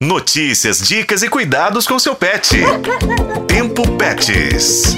Notícias, dicas e cuidados com seu pet. Tempo Pets.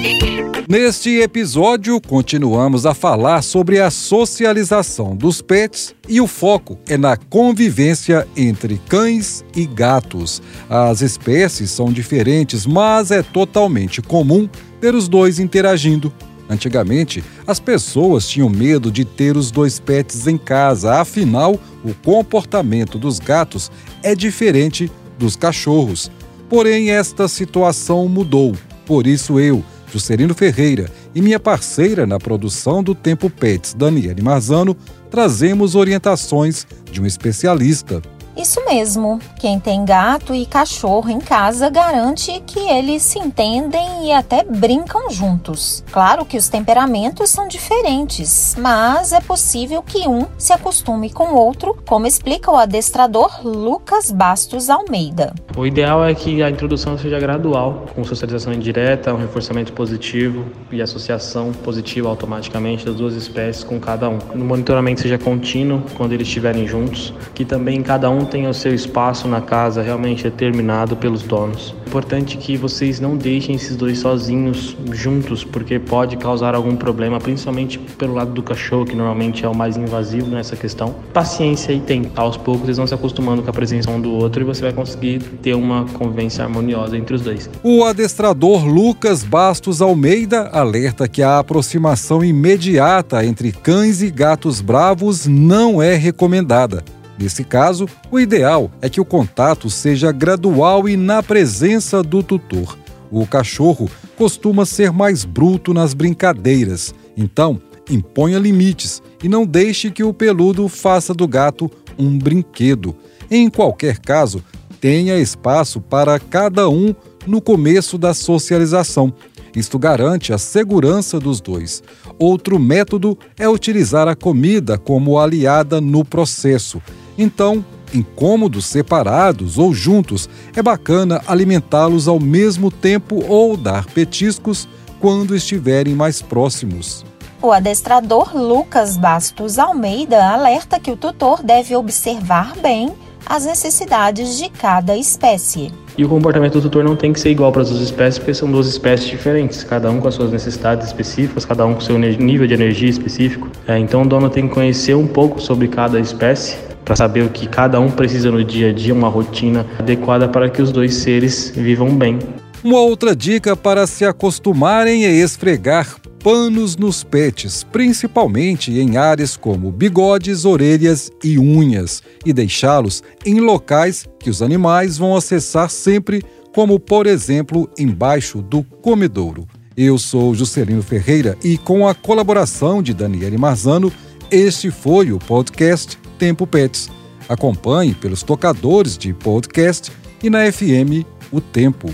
Neste episódio, continuamos a falar sobre a socialização dos pets e o foco é na convivência entre cães e gatos. As espécies são diferentes, mas é totalmente comum ter os dois interagindo. Antigamente, as pessoas tinham medo de ter os dois pets em casa, afinal, o comportamento dos gatos é diferente dos cachorros. Porém, esta situação mudou. Por isso, eu, Juscelino Ferreira, e minha parceira na produção do Tempo Pets, Daniele Marzano, trazemos orientações de um especialista. Isso mesmo. Quem tem gato e cachorro em casa garante que eles se entendem e até brincam juntos. Claro que os temperamentos são diferentes, mas é possível que um se acostume com o outro, como explica o adestrador Lucas Bastos Almeida. O ideal é que a introdução seja gradual, com socialização indireta, um reforçamento positivo e associação positiva automaticamente das duas espécies com cada um. O monitoramento seja contínuo quando eles estiverem juntos, que também cada um tenha o seu espaço na casa realmente determinado pelos donos. Importante que vocês não deixem esses dois sozinhos juntos, porque pode causar algum problema, principalmente pelo lado do cachorro, que normalmente é o mais invasivo nessa questão. Paciência e tempo. Aos poucos eles vão se acostumando com a presença um do outro e você vai conseguir ter uma convivência harmoniosa entre os dois. O adestrador Lucas Bastos Almeida alerta que a aproximação imediata entre cães e gatos bravos não é recomendada. Nesse caso, o ideal é que o contato seja gradual e na presença do tutor. O cachorro costuma ser mais bruto nas brincadeiras, então imponha limites e não deixe que o peludo faça do gato um brinquedo. Em qualquer caso, tenha espaço para cada um no começo da socialização. Isto garante a segurança dos dois. Outro método é utilizar a comida como aliada no processo. Então, em cômodos separados ou juntos, é bacana alimentá-los ao mesmo tempo ou dar petiscos quando estiverem mais próximos. O adestrador Lucas Bastos Almeida alerta que o tutor deve observar bem as necessidades de cada espécie. E o comportamento do tutor não tem que ser igual para as duas espécies, porque são duas espécies diferentes, cada um com as suas necessidades específicas, cada um com seu nível de energia específico. É, então o dono tem que conhecer um pouco sobre cada espécie para saber o que cada um precisa no dia a dia, uma rotina adequada para que os dois seres vivam bem. Uma outra dica para se acostumarem é esfregar panos nos pets, principalmente em áreas como bigodes, orelhas e unhas, e deixá-los em locais que os animais vão acessar sempre, como por exemplo embaixo do comedouro. Eu sou Juscelino Ferreira e com a colaboração de Daniele Marzano, este foi o podcast Tempo Pets. Acompanhe pelos tocadores de podcast e na FM O Tempo.